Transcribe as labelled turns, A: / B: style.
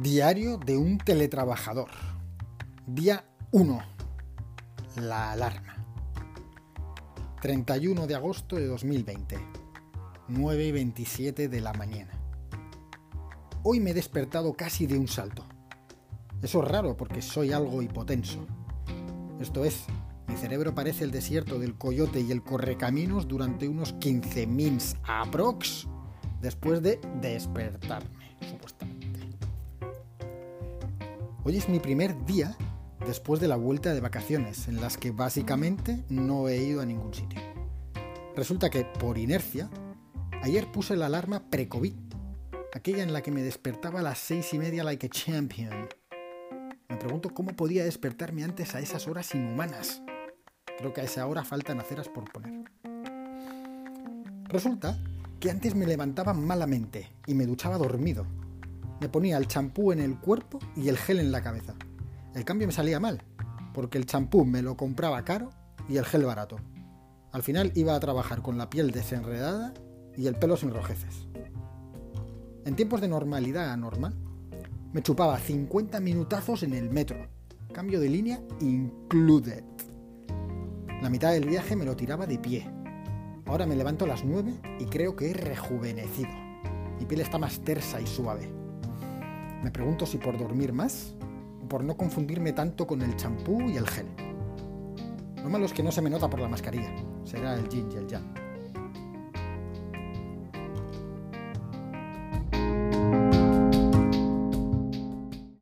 A: Diario de un teletrabajador. Día 1. La alarma. 31 de agosto de 2020. 9 y 27 de la mañana. Hoy me he despertado casi de un salto. Eso es raro porque soy algo hipotenso. Esto es, mi cerebro parece el desierto del coyote y el correcaminos durante unos 15 mins aprox después de despertarme, supuestamente. Hoy es mi primer día después de la vuelta de vacaciones, en las que básicamente no he ido a ningún sitio. Resulta que, por inercia, ayer puse la alarma pre-COVID, aquella en la que me despertaba a las seis y media like a champion. Me pregunto cómo podía despertarme antes a esas horas inhumanas. Creo que a esa hora faltan aceras por poner. Resulta que antes me levantaba malamente y me duchaba dormido, me ponía el champú en el cuerpo y el gel en la cabeza. El cambio me salía mal, porque el champú me lo compraba caro y el gel barato. Al final iba a trabajar con la piel desenredada y el pelo sin rojeces. En tiempos de normalidad anormal, me chupaba 50 minutazos en el metro. Cambio de línea included. La mitad del viaje me lo tiraba de pie. Ahora me levanto a las 9 y creo que he rejuvenecido. Mi piel está más tersa y suave. Me pregunto si por dormir más o por no confundirme tanto con el champú y el gel. Lo malo es que no se me nota por la mascarilla. Será el yin y el yang.